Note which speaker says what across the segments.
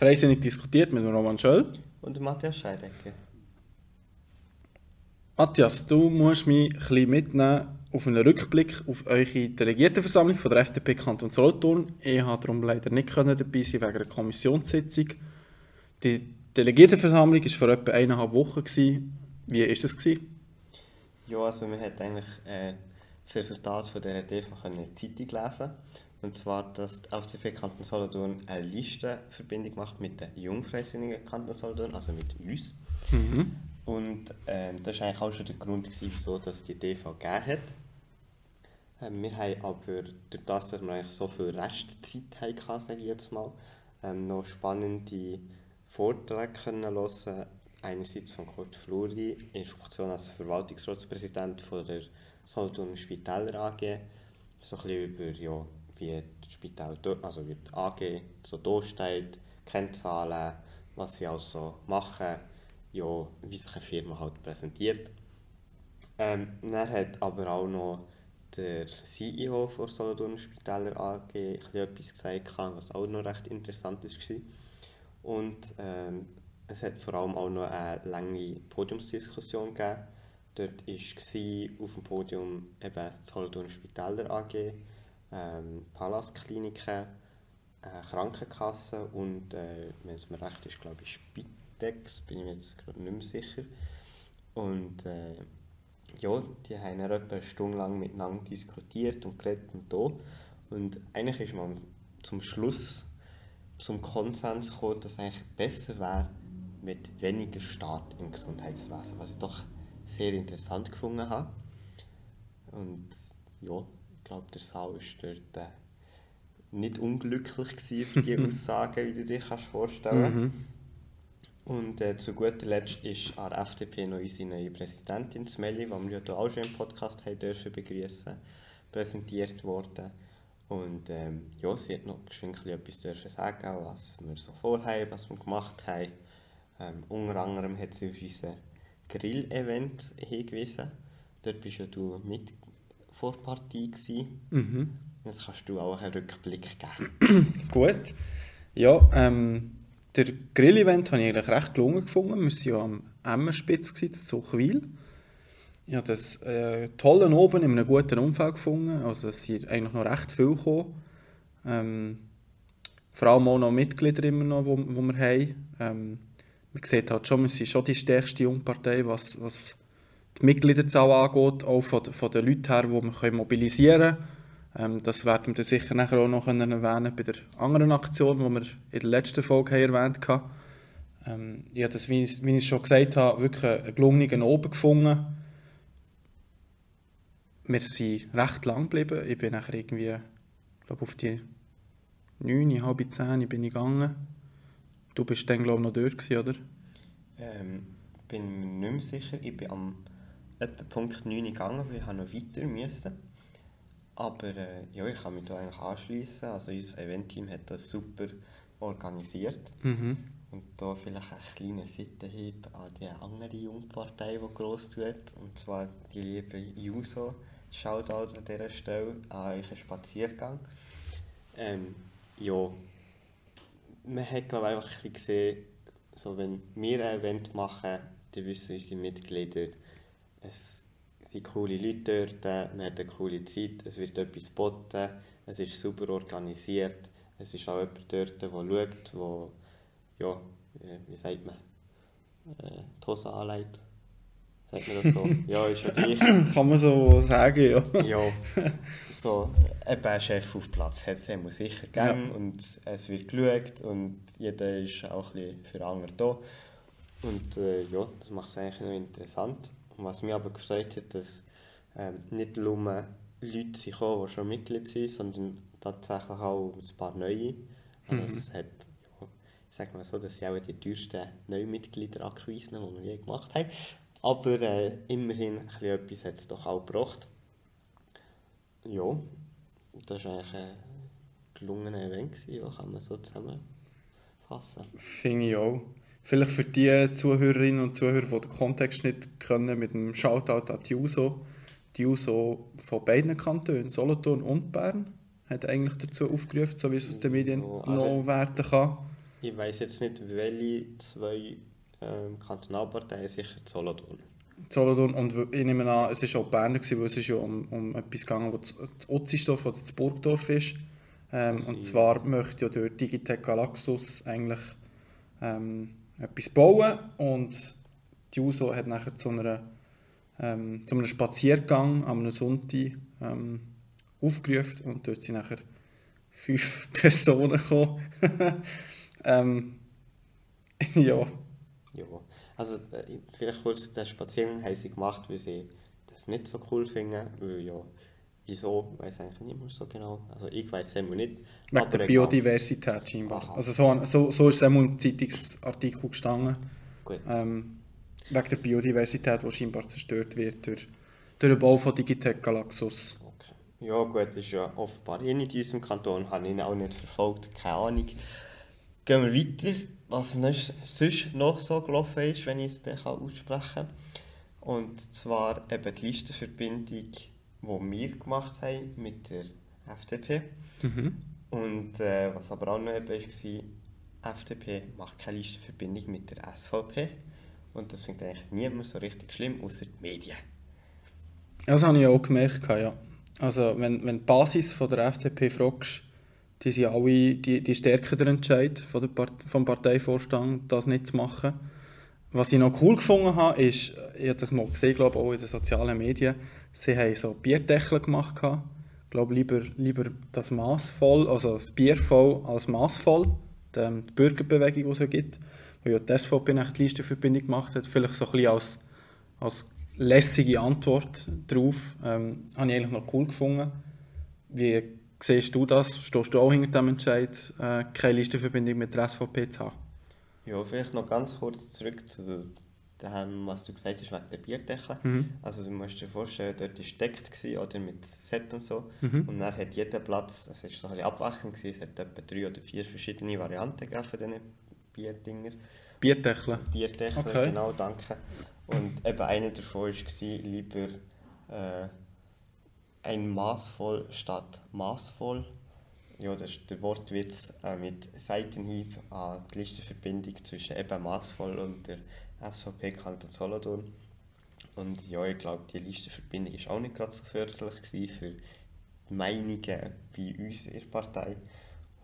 Speaker 1: Freisinnig diskutiert mit Roman Schöll.
Speaker 2: Und Matthias Scheidegger.
Speaker 1: Matthias, du musst mich ein mitnehmen auf einen Rückblick auf eure Delegiertenversammlung von der FDP Kanton Solothurn. Ich konnte darum leider nicht dabei sein wegen einer Kommissionssitzung. Die Delegiertenversammlung war vor etwa eineinhalb Wochen. Wie war das?
Speaker 2: Ja, also wir haben eigentlich äh, das Resultat von dieser DV in der Zeitung lesen. Und zwar, dass die FDP Kanton Solothurn eine Listenverbindung macht mit den Jungfreisinnigen Kanton Solothurn, also mit uns. Mhm. Und ähm, das war eigentlich auch schon der Grund, gewesen, wieso dass die DV gegeben hat. Ähm, wir haben aber durch das, dass wir eigentlich so viel Restzeit hatten, sage ich jetzt mal, ähm, noch spannende Vorträge können hören. Einerseits von Kurt Fluri in Funktion als Verwaltungsratspräsident von der Solothurner Spitäler AG. So ein bisschen über, ja, wie das Spital, also wie die AG so da steht, Kennzahlen, was sie also machen ja, wie sich eine Firma halt präsentiert. Ähm, dann hat aber auch noch der CEO von Solothurn Spitäler AG etwas gesagt, was auch noch recht interessant war. Und ähm, es hat vor allem auch noch eine lange Podiumsdiskussion gegeben. Dort war auf dem Podium eben Solothurn Spitäler AG, ähm, Palaskliniken, äh, Krankenkasse und, äh, wenn es mir recht ist, glaube ich, Decks, bin ich mir jetzt gerade nicht mehr sicher. Und äh, ja, die haben dann etwa eine Stunde lang miteinander diskutiert und geredet und da. Und eigentlich ist man zum Schluss zum Konsens gekommen, dass es eigentlich besser wäre mit weniger Staat im Gesundheitswesen, was ich doch sehr interessant gefunden habe. Und ja, glaube, der Saal war dort äh, nicht unglücklich für die Aussagen, wie du dir kannst vorstellen kannst. Mhm. Und äh, zu guter Letzt ist an der FDP noch unsere neue Präsidentin Smelly, die wir ja auch schon im Podcast haben dürfen begrüßen, präsentiert worden. Und ähm, ja, sie hat noch geschwind etwas dürfen sagen, was wir so vorhaben, was wir gemacht haben. Ähm, unter anderem hat sie auf unser Grill-Event hingewiesen. Dort bist ja du mit vor Partie Mhm. Jetzt kannst du auch einen Rückblick geben.
Speaker 1: Gut. Ja, ähm, der Grill-Event habe ich eigentlich recht gelungen gefunden. Wir waren ja am Emmerspitz in Zuchwil. Ich habe das äh, tolle oben in einem guten Umfeld gefunden. Also es sind eigentlich noch recht viel gekommen. Ähm, vor allem auch noch Mitglieder immer noch, wo, wo wir haben. Ähm, man sieht halt schon, wir sind schon die stärkste Jungpartei, was, was die Mitgliederzahl angeht, auch von, von den Leuten her, die wir mobilisieren können. Ähm, das werden wir sicher nachher auch noch erwähnen bei der anderen Aktion, die wir in der letzten Folge haben erwähnt haben. Ähm, ich habe das, wie ich, wie ich schon gesagt habe, wirklich einen gelungenen Oben gefunden. Wir sind recht lang geblieben. Ich bin nachher irgendwie, glaube auf die 9, halb 10 bin ich gegangen. Du bist dann glaube ich noch dort gewesen, oder?
Speaker 2: Ähm, bin mir nicht mehr sicher. Ich bin am etwa Punkt 9 gegangen, weil ich noch weiter musste. Aber äh, ja, ich kann mich da eigentlich anschließen. Also unser Eventteam hat das super organisiert. Mhm. Und da vielleicht einen kleinen Seitenhieb an die andere Jungpartei, die gross tut. Und zwar die liebe Juso. Shoutout an dieser Stelle an euren Spaziergang. Ähm, ja, man hat glaube einfach ein gesehen, so, wenn wir ein Event machen, dann wissen unsere Mitglieder, es sind coole Leute dort, man hat eine coole Zeit, es wird etwas geboten, es ist super organisiert, es ist auch jemand dort, der schaut, wo, ja, äh, wie sagt man, äh, die Hose anlegt. Sagt man das so? ja, ist ja gleich.
Speaker 1: Kann man so sagen, ja.
Speaker 2: ja, so eben ein Chef auf Platz hat es immer sicher gegeben ja. und es wird geschaut und jeder ist auch ein bisschen für andere da. Und äh, ja, das macht es eigentlich noch interessant. Was mich aber gefreut hat, dass ähm, nicht nur Leute sind gekommen, die schon Mitglied sind, sondern tatsächlich auch ein paar neue. Also mhm. es hat, ja, ich sage mal so, das sind auch die teuersten Neumitgliederakquisen, die wir je gemacht haben. Aber äh, immerhin etwas hat es doch auch gebracht. Ja, das war eigentlich ein gelungener Event, ja, kann man so zusammenfassen.
Speaker 1: Finde ich auch. Vielleicht für die Zuhörerinnen und Zuhörer, die den Kontext nicht können, mit dem Shoutout an die USO. Die USO von beiden Kantonen, Solothurn und Bern, hat eigentlich dazu aufgerufen, so wie es aus den Medien oh, also, noch werden kann.
Speaker 2: Ich weiß jetzt nicht, welche zwei ähm, Kantonalparteien sicher Solothurn.
Speaker 1: Solothurn und ich nehme an, es war auch Bern, gewesen, weil es ist ja um, um etwas gegangen, das das Otzisdorf oder das Burgdorf ist. Ähm, und zwar möchte ja dort Digitec Galaxus eigentlich ähm, etwas bauen und die USO hat nachher zu, einer, ähm, zu einem Spaziergang am Sonntag ähm, aufgerufen und dort sind nachher fünf Personen gekommen. ähm, ja.
Speaker 2: Ja. Also äh, vielleicht kurz den Spaziergang haben sie gemacht, weil sie das nicht so cool finden, weil ja, wieso, weiß eigentlich niemand so genau. Also ich weiß es nicht.
Speaker 1: Wegen der. Biodiversität scheinbar.
Speaker 2: Aha.
Speaker 1: Also so, so, so ist es im Zeitungsartikel gestanden.
Speaker 2: Gut.
Speaker 1: Ähm, wegen der Biodiversität, die scheinbar zerstört wird durch, durch den Bau von Digitec Galaxus.
Speaker 2: Okay. Ja gut, das ist ja offenbar eh nicht in unserem Kanton, habe ich ihn auch nicht verfolgt, keine Ahnung. Gehen wir weiter, was noch- sonst noch so gelaufen ist, wenn ich es aussprechen kann. Und zwar eben die Listenverbindung, die wir gemacht haben mit der FDP.
Speaker 1: Mhm.
Speaker 2: Und äh, was aber auch noch eben war, FDP macht keine Listenverbindung mit der SVP. Und das findet eigentlich niemand so richtig schlimm, außer die Medien.
Speaker 1: Das habe ich auch gemerkt, ja. Also wenn, wenn die Basis von der FDP fragst, die sind alle, die, die stärken den Entscheid von der Part vom Parteivorstand, das nicht zu machen. Was ich noch cool gefunden habe, ist, ich habe das mal gesehen, glaube ich, auch in den sozialen Medien, sie haben so Bierdeckel gemacht. Ich glaube, lieber, lieber das Maß voll, also das Bier voll als Maß voll, die, ähm, die Bürgerbewegung, die es ja gibt, wo ja die SVP nach die Listenverbindung gemacht hat, vielleicht so ein bisschen als, als lässige Antwort darauf. Ähm, habe ich eigentlich noch cool gefunden. Wie siehst du das? Stehst du auch hinter dem Entscheid, äh, keine Listenverbindung mit der SVP zu haben?
Speaker 2: Ja, vielleicht noch ganz kurz zurück zu dem, was du gesagt hast, wegen der Bierdeckel.
Speaker 1: Mhm.
Speaker 2: Also du musst dir vorstellen, dort war deckt oder mit Set und so.
Speaker 1: Mhm.
Speaker 2: Und dann hat jeder Platz, es war so ein bisschen gewesen, es hat etwa drei oder vier verschiedene Varianten gegeben von diesen Bierdinger.
Speaker 1: Bierdeckel.
Speaker 2: Bierdeckel,
Speaker 1: Okay.
Speaker 2: genau, danke. Und eben einer davon war lieber äh, ein Maßvoll statt maßvoll. Ja, das ist der Wortwitz äh, mit Seitenhieb an die Listenverbindung zwischen eben maßvoll und der SVP Kanton Solothurn. Und ja, ich glaube, die Listenverbindung war auch nicht gerade so förderlich für die Meinungen bei uns in der Partei.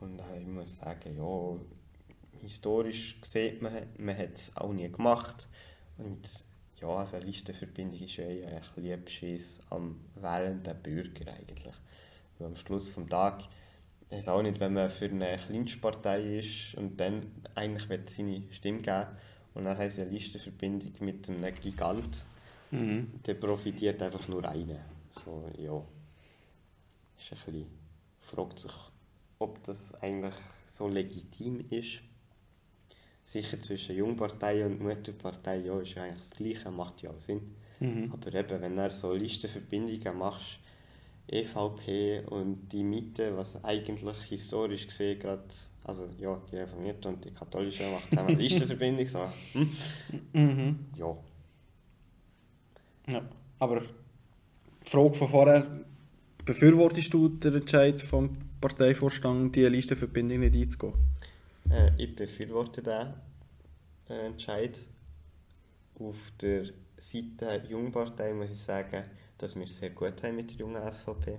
Speaker 2: Und äh, ich muss sagen, ja, historisch sieht man, man hat es auch nie gemacht. Und ja, also eine Listenverbindung ist ja eh eigentlich Liebschiss am wählenden Bürger eigentlich. Weil am Schluss des Tages ich weiß auch nicht, wenn man für eine Kleinstpartei ist und dann eigentlich will seine Stimme geben und dann haben sie eine Listenverbindung mit einem Gigant,
Speaker 1: Mhm.
Speaker 2: der profitiert einfach nur einer. So, ja. Ist ein bisschen, fragt sich, ob das eigentlich so legitim ist. Sicher zwischen Jungpartei und Mutterpartei, ja, ist ja eigentlich das Gleiche, macht ja auch Sinn.
Speaker 1: Mhm.
Speaker 2: Aber eben, wenn du so Listenverbindungen machst, EVP und die Mitte, was eigentlich historisch gesehen gerade, also ja, die Reformierte und die Katholische machen zusammen eine Listenverbindung, so, hm,
Speaker 1: Mhm.
Speaker 2: ja.
Speaker 1: Ja. Aber die Frage von vorher, befürwortest du den Entscheid vom Parteivorstand, diese Listenverbindung nicht einzugehen?
Speaker 2: Äh, ich befürworte den äh, Entscheid. Auf der Seite Jungpartei muss ich sagen, dass wir es sehr gut haben mit der jungen SVP.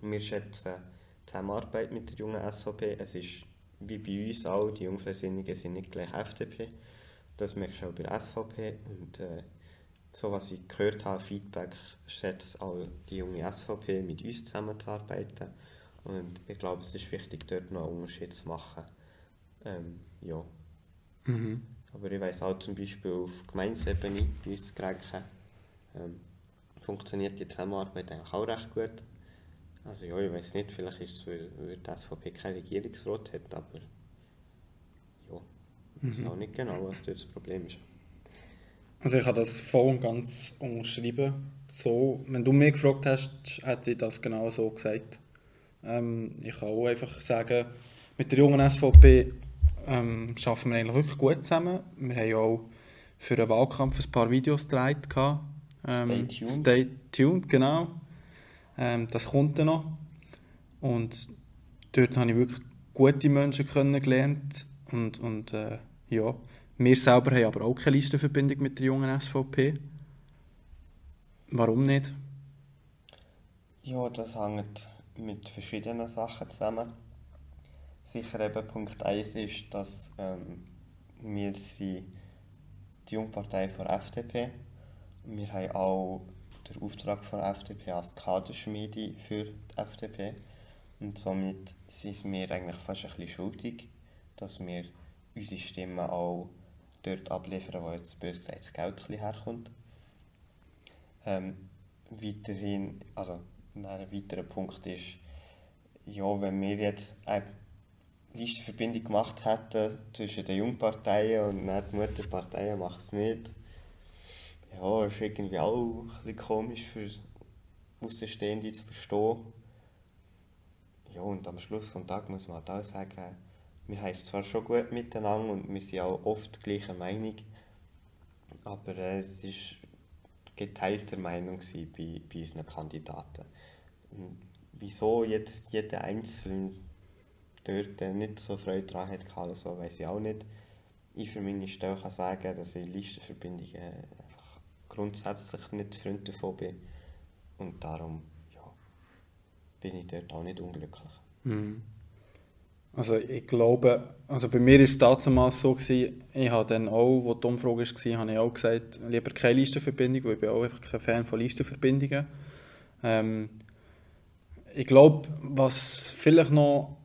Speaker 2: Wir schätzen die Zusammenarbeit mit der jungen SVP. Es ist wie bei uns auch, die Jungfreisinnigen sind nicht gleich FDP. Das merkst du auch bei der SVP. Und äh, so was ich gehört habe, Feedback, schätzt auch die junge SVP mit uns zusammenzuarbeiten. Und ich glaube, es ist wichtig, dort noch einen Unterschied zu machen. Ähm, ja.
Speaker 1: Mhm.
Speaker 2: Aber ich weiß auch zum Beispiel auf Gemeinsebene bei uns zu Grenken, ähm, funktioniert die Zusammenarbeit eigentlich auch recht gut. Also ja, ich weiß nicht, vielleicht ist es, weil, weil die SVP keinen Regierungsrat hat, aber ja, ich weiß auch nicht genau, was dort das Problem ist.
Speaker 1: Also ich habe das voll und ganz unterschrieben. So, wenn du mich gefragt hast, hätte ich das genau so gesagt. Ähm, ich kann auch einfach sagen, mit der jungen SVP ähm, arbeiten wir eigentlich wirklich gut zusammen. Wir haben ja auch für den Wahlkampf ein paar Videos gedreht. gehabt. Ähm,
Speaker 2: Stay tuned.
Speaker 1: Stay tuned, genau. Ähm, das kommt dann noch. Und dort habe ich wirklich gute Menschen kennengelernt. Und, und äh, ja, wir selber haben aber auch keine Listenverbindung mit der jungen SVP. Warum nicht?
Speaker 2: Ja, das hängt mit verschiedenen Sachen zusammen. Sicher eben Punkt 1 ist, dass ähm, wir sind die Jungpartei von FDP. Wir haben auch den Auftrag von FDP als Kaderschmiede für die FDP. Und somit sind wir eigentlich fast ein bisschen schuldig, dass wir unsere Stimmen auch dort abliefern, wo jetzt bös gesagt das Geld ein bisschen herkommt. Ähm, weiterhin, also ein weiterer Punkt ist, ja, wenn wir jetzt eine Listenverbindung gemacht hätten zwischen den Jungparteien und die Mutterparteien macht es nicht. Ja, ist irgendwie auch ein bisschen komisch für Außenstehende zu verstehen. Ja, und am Schluss des Tages muss man halt auch sagen, wir haben es zwar schon gut miteinander und wir sind auch oft gleicher Meinung, aber äh, es war geteilter Meinung bei, bei unseren Kandidaten. Und wieso jetzt jeder Einzelne dort nicht so Freude daran hat, oder so, weiß ich auch nicht. Ich für meine Stelle kann sagen, dass ich Listenverbindungen einfach grundsätzlich nicht Freund davon bin. Und darum ja, bin ich dort auch nicht unglücklich.
Speaker 1: Mhm. Also ich glaube, also bei mir war es damals so, gewesen, ich habe dann auch, wo die Umfrage war, habe ich auch gesagt, lieber keine Listenverbindung, weil ich bin auch einfach kein Fan von Listenverbindungen. Ähm, ich glaube, was vielleicht noch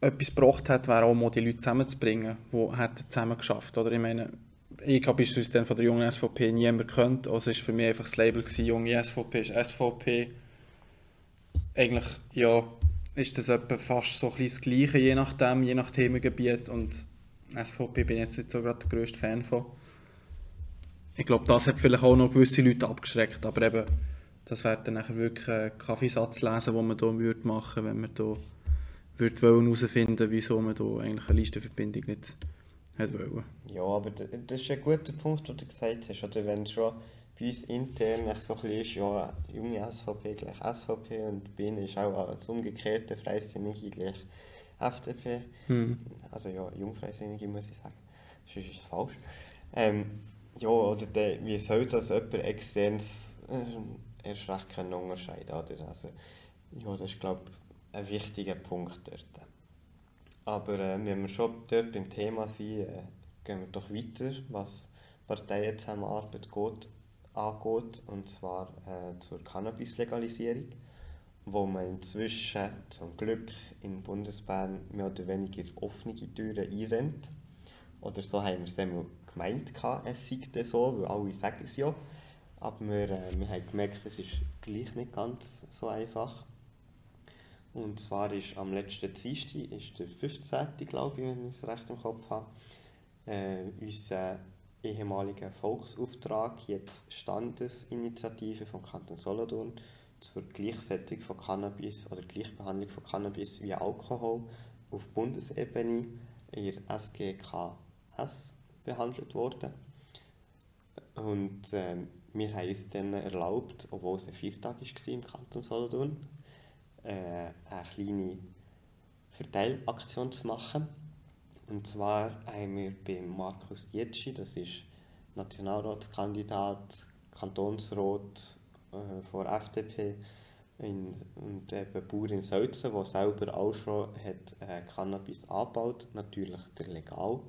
Speaker 1: etwas gebracht hat, wäre auch mal die Leute zusammenzubringen, die hätten zusammen geschafft. Oder ich meine, ich habe beispielsweise von der jungen SVP niemand gekannt, also war für mich einfach das Label gewesen, junge SVP ist SVP. Eigentlich, ja, ist das etwa fast so ein das Gleiche, je nachdem, je nach Themengebiet und SVP bin ich jetzt nicht so gerade der grösste Fan von. Ich glaube, das hat vielleicht auch noch gewisse Leute abgeschreckt, aber eben, das wäre dann nachher wirklich ein Kaffeesatz lesen, den man hier machen würde, wenn man hier würde herausfinden wieso man hier eigentlich eine Listenverbindung nicht hat wollen.
Speaker 2: Ja, aber das ist ein guter Punkt, den du gesagt hast. Oder wenn schon bei uns intern so ein bisschen ist, ja, junge SVP gleich SVP und ihnen ist auch das umgekehrte Freisinnige gleich FDP. Hm. Also ja, Jungfreisinnige muss ich sagen. Sonst ist es falsch. Ähm, ja, oder der, wie soll das jemand externes äh, erst recht können unterscheiden oder? Also, ja, das ist glaube ich ein wichtiger Punkt dort. Aber äh, wenn wir schon dort beim Thema sind, äh, gehen wir doch weiter, was Parteienzusammenarbeit geht, angeht, und zwar äh, zur Cannabis-Legalisierung, wo man inzwischen zum Glück in Bundesbern mehr oder weniger offene Türen einrennt. Oder so haben wir es einmal gemeint, es sei so, weil alle sagen es ja. Aber wir, äh, wir haben gemerkt, es ist gleich nicht ganz so einfach. Und zwar ist am letzten Dienstag, ist der 15. glaube ich, wenn ich es recht im Kopf habe, äh, unser ehemaliger Volksauftrag, jetzt Standesinitiative vom Kanton Solothurn zur Gleichsetzung von Cannabis oder Gleichbehandlung von Cannabis wie Alkohol auf Bundesebene in SGKS behandelt worden. Und äh, wir haben uns dann erlaubt, obwohl es ein Viertag war im Kanton Solothurn, eine kleine Verteilaktion zu machen. Und zwar haben wir bei Markus Dietschi, das ist Nationalratskandidat, Kantonsrat äh, von FDP, in, und eben Bauer in Sölzen, der selber auch schon hat, äh, Cannabis angebaut, natürlich der legal.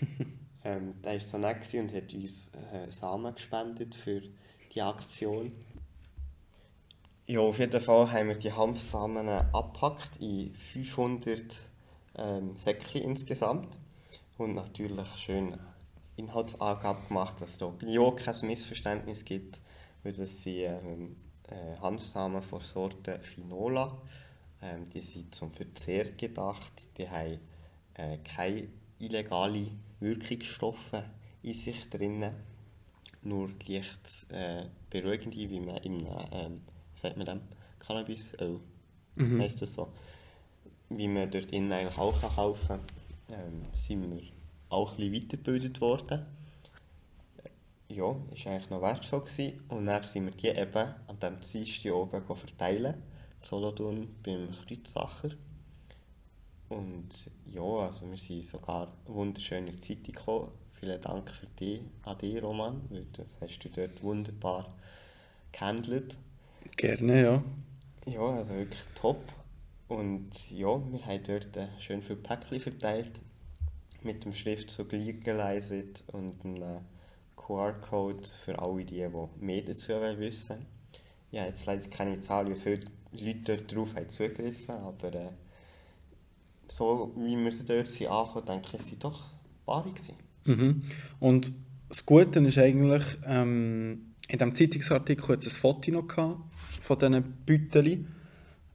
Speaker 2: ähm, der war so nett und hat uns äh, Samen gespendet für die Aktion. Ja, auf jeden Fall haben wir die Hanfsamen abgepackt in 500 ähm, Säckchen insgesamt. Und natürlich schön Inhaltsangabe gemacht, dass es hier Bio kein Missverständnis gibt, weil das sind ähm, äh, Hanfsamen von Sorte Finola. Ähm, die sind zum Verzehr gedacht, die haben äh, keine illegalen Wirkungsstoffe in sich drin, nur leicht äh, beruhigende, wie man im ähm, sagt man dem, Cannabis-Öl, mhm. heisst das so. Wie man dort innen eigentlich auch kaufen kann, ähm, sind wir auch ein bisschen weitergebildet worden. Ja, war eigentlich noch wertvoll. Gewesen. Und dann sind wir die eben an diesem Dienstag oben verteilen, Solothurn beim Kreuzsacher. Und ja, also wir sind sogar wunderschön in die Zeitung gekommen. Vielen Dank für dich, an dich, Roman, weil das hast du dort wunderbar gehandelt.
Speaker 1: Gerne, ja.
Speaker 2: Ja, also wirklich top. Und ja, wir haben dort äh, schön viele Päckchen verteilt mit dem Schriftzug Legalized und einem QR-Code für alle die, die mehr dazu wissen Ja, jetzt leider keine Zahl, wie viele Leute dort drauf haben zugegriffen, aber äh, so wie wir sie dort sind angekommen, denke ich, sind doch paar gewesen.
Speaker 1: Mhm. Und das Gute ist eigentlich, ähm, in diesem Zeitungsartikel hat es ein Foto noch gehabt von diesen Beuteln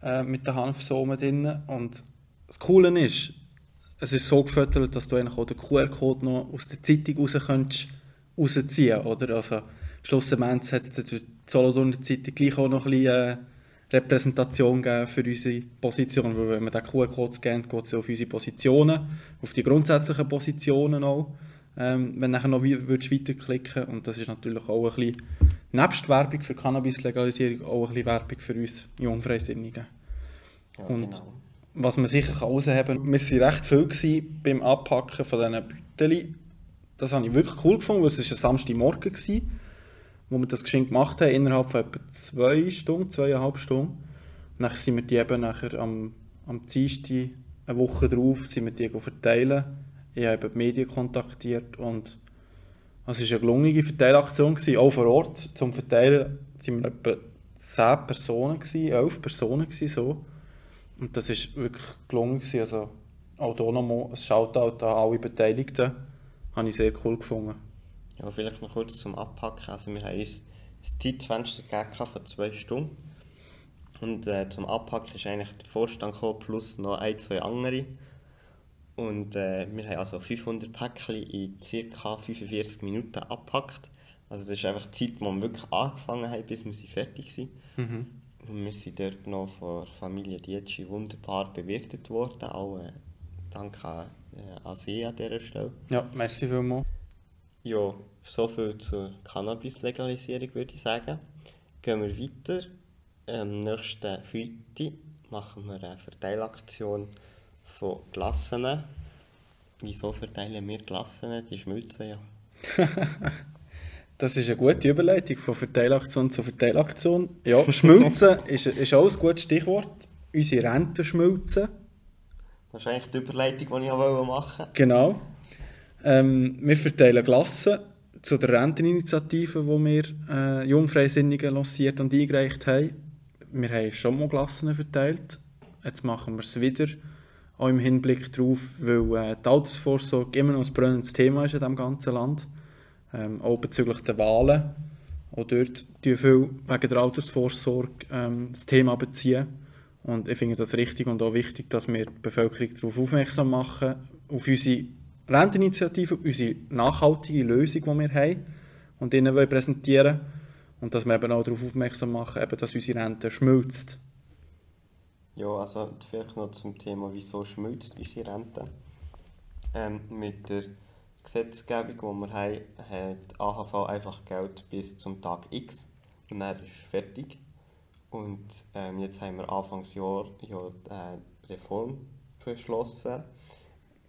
Speaker 1: äh, mit den Hanfsamen drin. Und das Coole ist, es ist so gefüttert, dass du eigentlich auch den QR-Code noch aus der Zeitung raus könntest, rausziehen oder? Also, schlussendlich hat es die Solothurner Zeitung gleich auch noch ein bisschen äh, Repräsentation geben für unsere Position, weil wenn man den QR-Code scannt, geht es auf unsere Positionen, auf die grundsätzlichen Positionen auch, ähm, wenn du nachher noch würdest weiterklicken und das ist natürlich auch ein bisschen, nebst Werbung für Cannabis-Legalisierung, auch ein bisschen Werbung für uns Jungfreisinnigen. Ja, und genau. was man sicher herausheben kann, wir waren recht viel beim Abpacken von diesen Beuteln. Das habe ich wirklich cool gefunden, weil es war ein Samstagmorgen war wo wir das geschenkt gemacht haben, innerhalb von etwa zwei Stunden, zweieinhalb Stunden. dann sind wir die eben nachher am, am Dienstag, eine Woche drauf, sind wir die verteilen. Ich habe die Medien kontaktiert und es war eine gelungene Verteilaktion. Gewesen. Auch vor Ort zum Verteilen waren wir etwa zehn Personen, gewesen, elf Personen gewesen, so. Und das ist wirklich gelungen. Gewesen. Also auch hier nochmal ein Shoutout an alle Beteiligten. Habe ich sehr cool gefunden.
Speaker 2: Ja, vielleicht noch kurz zum Abpacken. Also wir haben uns ein Zeitfenster gegeben von zwei Stunden. Und äh, zum Abpacken ist eigentlich der Vorstand gekommen, plus noch ein, zwei andere. Und äh, wir haben also 500 Päckchen in ca. 45 Minuten abgepackt. Also das ist einfach die Zeit, wo wir wirklich angefangen haben, bis wir fertig sind. Mhm. Und wir sind dort noch von der Familie Dietschi wunderbar bewirtet worden. Auch äh, danke an, äh, an Sie an dieser Stelle.
Speaker 1: Ja, merci vielmals.
Speaker 2: Ja, soviel zur Cannabis-Legalisierung würde ich sagen. Gehen wir weiter. Am nächsten Freitag machen wir eine Verteilaktion von Glassen. Wieso verteilen wir Glassen? Die schmilzen ja.
Speaker 1: das ist eine gute Überleitung von Verteilaktion zu Verteilaktion. Ja, schmilzen ist, ist auch ein gutes Stichwort. Unsere Renten schmilzen.
Speaker 2: Das ist eigentlich die Überleitung, die ich auch machen wollte.
Speaker 1: Genau. Ähm, wir verteilen Glassen zu der Renteninitiative, die wir äh, Jungfreisinnigen lanciert und eingereicht haben. Wir haben schon mal Glassen verteilt. Jetzt machen wir es wieder, auch im Hinblick darauf, weil äh, die Altersvorsorge immer noch ein brennendes Thema ist in diesem ganzen Land. Ähm, auch bezüglich der Wahlen. Auch dort tun viel wegen der Altersvorsorge ähm, das Thema beziehen. Und ich finde das richtig und auch wichtig, dass wir die Bevölkerung darauf aufmerksam machen, auf unsere Renteninitiative, unsere nachhaltige Lösung, die wir haben und ihnen präsentieren wollen. Und dass wir eben auch darauf aufmerksam machen, eben, dass unsere Rente schmilzt.
Speaker 2: Ja, also vielleicht noch zum Thema, wieso schmilzt unsere Rente. Ähm, mit der Gesetzgebung, die wir haben, hat AHV einfach Geld bis zum Tag X und dann ist fertig. Und ähm, jetzt haben wir Anfangsjahr ja eine Reform beschlossen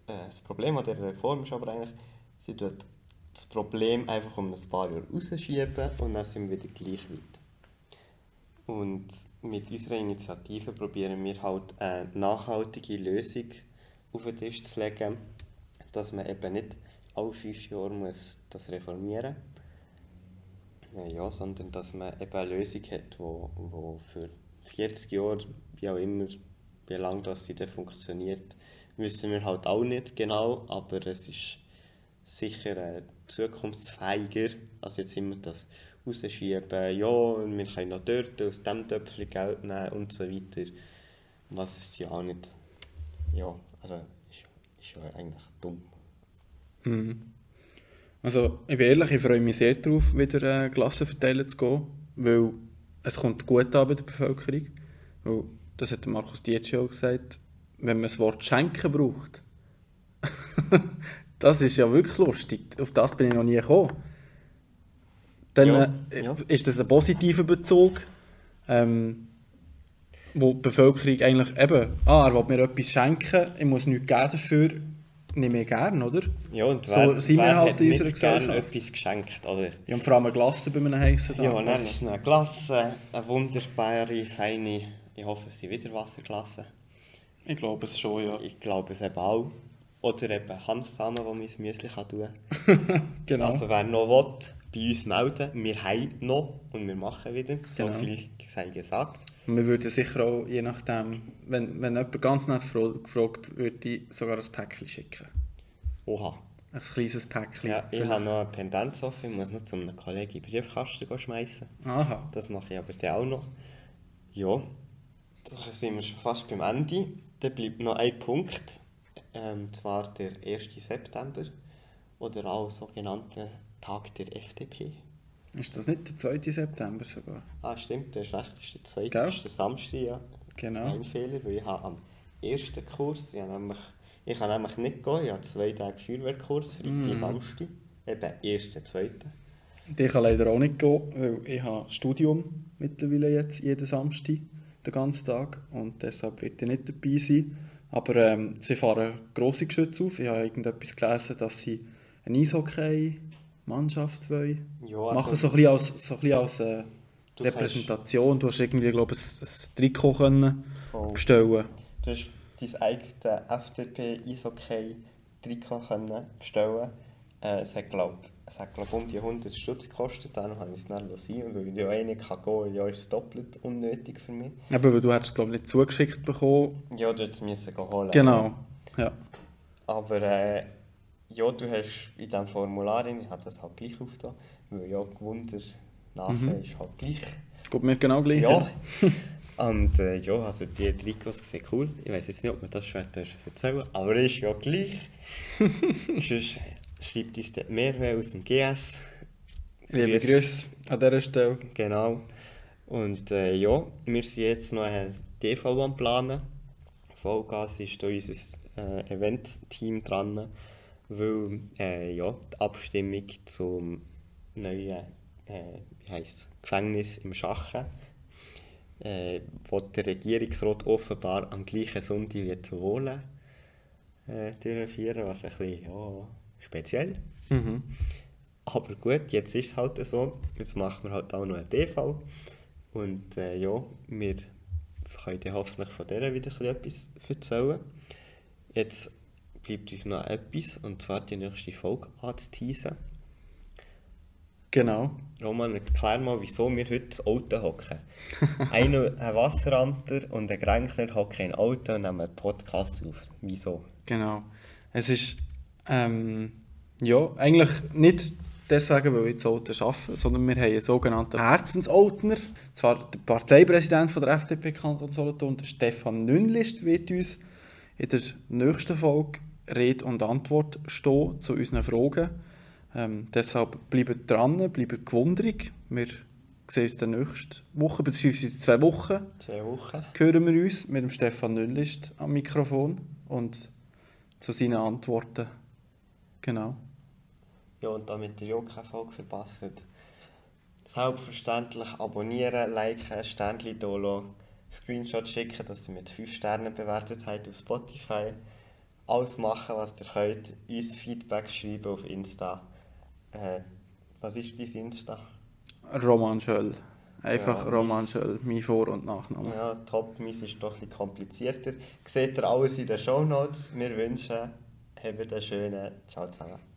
Speaker 2: äh, das Problem an dieser Reform ist aber eigentlich, sie tut das Problem einfach um ein paar Jahre rausschieben und dann sind wir wieder gleich weit. Und mit unserer Initiative probieren wir halt eine nachhaltige Lösung auf den Tisch zu legen, dass man eben nicht alle fünf Jahre muss das reformieren muss, ja, sondern dass man eben eine Lösung hat, wo, wo für 40 Jahre, wie auch immer, wie lange das sie dann funktioniert, wissen wir halt auch nicht genau, aber es ist sicher äh, zukunftsfähiger, als jetzt immer das rausschieben, ja, wir können noch dort aus dem Töpfchen Geld nehmen und so weiter, was ja auch nicht, ja, also ist, ist ja eigentlich dumm.
Speaker 1: Mhm. Also, ich bin ehrlich, ich freue mich sehr darauf, wieder äh, Klassen verteilen zu gehen, weil es kommt gut an bei der Bevölkerung, weil, das hat Markus Dietschi auch gesagt, wenn man das Wort schenken braucht, das ist ja wirklich lustig. Auf das bin ich noch nie gekommen. Dann ja, äh, ja. ist das ein positiver Bezug. Ähm, wo die Bevölkerung eigentlich eben, ah, er will mir etwas schenken, ich muss nichts geben dafür, nehme ich gerne, oder?
Speaker 2: Ja, und
Speaker 1: So
Speaker 2: wer,
Speaker 1: sind wir halt in unserer
Speaker 2: gern
Speaker 1: Gesellschaft.
Speaker 2: etwas geschenkt, oder?
Speaker 1: Ja, und vor allem eine Glasse bei einem heißen Tag.
Speaker 2: Ja, dann ist es eine Glasse, eine wunderbare, feine, ich hoffe, es sind wieder Wasserglassen.
Speaker 1: Ich glaube es schon, ja.
Speaker 2: Ich glaube es eben auch. Oder eben Hanfsamen, die man ins Müsli kann tun kann.
Speaker 1: Genau.
Speaker 2: Also wer noch will, bei uns melden. Wir haben noch und wir machen wieder. So
Speaker 1: Genau.
Speaker 2: viel sei gesagt.
Speaker 1: Und wir würden sicher auch, je nachdem, wenn, wenn jemand ganz nett gefra- gefragt würde ich sogar ein Päckchen schicken.
Speaker 2: Oha.
Speaker 1: Ein kleines Päckchen.
Speaker 2: Ja, ich habe noch eine Pendenz offen, ich muss noch zu einem Kollegen in den Briefkasten schmeißen.
Speaker 1: Aha.
Speaker 2: Das mache ich aber dann auch noch. Ja, da sind wir schon fast beim Ende. Dann bleibt noch ein Punkt, ähm, zwar der 1. September oder auch sogenannte Tag der FDP.
Speaker 1: Ist das nicht der 2. September sogar?
Speaker 2: Ah, stimmt, das ist recht, das ist der zweite,
Speaker 1: Gell?
Speaker 2: das ist der Samstag, ja.
Speaker 1: Genau.
Speaker 2: Ein Fehler, weil ich habe am ersten Kurs, ich, habe nämlich, ich kann nämlich nicht gehen, ich habe zwei Tage Feuerwehrkurs, Freitag,
Speaker 1: Mhm.
Speaker 2: Samstag, eben ersten, zweiten.
Speaker 1: Und Ich kann leider auch nicht gehen, weil ich habe Studium mittlerweile jetzt jeden Samstag, den ganzen Tag. Und deshalb wird ich nicht dabei sein. Aber ähm, sie fahren grosse Geschütze auf. Ich habe irgendetwas gelesen, dass sie eine Eishockey-Mannschaft wollen.
Speaker 2: Ja, also-
Speaker 1: Machen so ein bisschen als, so ein bisschen als äh,
Speaker 2: Du
Speaker 1: Repräsentation. Du hast irgendwie, glaube ich, ein, ein Trikot können
Speaker 2: Voll.
Speaker 1: bestellen
Speaker 2: Du hast dein eigenes FDP-Eishockey-Trikot bestellen. Äh, es hat, glaube es hat, glaub, um die 100 Stutz gekostet. Dann habe ich es dann sein und weil ich ja eh nicht kann gehen ja, ist es doppelt unnötig für mich.
Speaker 1: Aber weil du hättest glaube ich, nicht zugeschickt bekommen.
Speaker 2: Ja, du hättest es müssen holen.
Speaker 1: Genau. Ja.
Speaker 2: Aber äh, ja, du hast in diesem Formular, ich habe das halt gleich aufgetan, weil ja Gewunder, Nase
Speaker 1: Mhm.
Speaker 2: ist halt gleich.
Speaker 1: Geht mir genau gleich.
Speaker 2: Ja. Und äh, ja, also die Trikots sehen cool. Ich weiß jetzt nicht, ob man das schon erzählen aber ist ja gleich. Sonst schreibt uns dort mehr aus dem GS.
Speaker 1: Liebe
Speaker 2: Grüß.
Speaker 1: Grüße an dieser Stelle.
Speaker 2: Genau. Und äh, ja, wir sind jetzt noch ein TV am Planen. Vollgas ist da unser äh, Event-Team dran, weil äh, ja, die Abstimmung zum neuen äh, wie heisst, Gefängnis im Schachen, äh, wo der Regierungsrat offenbar am gleichen Sonntag wird wohnen äh, durchführen, was ein bisschen ja, speziell
Speaker 1: Mhm.
Speaker 2: aber gut, jetzt ist es halt so. Jetzt machen wir halt auch noch ein TV. Und äh, ja, wir können hoffentlich von der wieder etwas erzählen. Jetzt bleibt uns noch etwas, und zwar die nächste Folge anzuteasen.
Speaker 1: Genau.
Speaker 2: Roman, erklär mal, wieso wir heute das Auto hocken. Einer, ein Wasseramter und ein Gränkler hocken im Auto und nehmen einen Podcast auf. Wieso?
Speaker 1: Genau. Es ist ähm, ja eigentlich nicht deswegen, weil ich das Auto arbeite, sondern wir haben einen sogenannten Herzensoldner. Zwar der Parteipräsident von der FDP Kanton Solothurn, der Stefan Nünlist, wird uns in der nächsten Folge Rede und Antwort stehen zu unseren Fragen. Ähm, deshalb bleibt dran, bleibt gewundrig. Wir sehen uns dann nächste Woche, beziehungsweise in zwei Wochen
Speaker 2: Zwei Wochen.
Speaker 1: hören wir uns mit dem Stefan Nüllist am Mikrofon und zu seinen Antworten. Genau.
Speaker 2: Ja, und damit ihr ja keine Folge verpasst, selbstverständlich abonnieren, liken, Sternchen da lassen, Screenshot schicken, dass ihr mit 5 Sternen bewertet habt auf Spotify. Alles machen, was ihr könnt. Uns Feedback schreiben auf Insta. Äh, was ist dein Insta?
Speaker 1: Roman Schöll. Einfach
Speaker 2: Ja,
Speaker 1: Roman Schöll, mein Vor- und Nachname.
Speaker 2: Ja, top, meins ist doch ein komplizierter. Seht ihr alles in den Shownotes. Wir wünschen, habt einen schönen Ciao zusammen.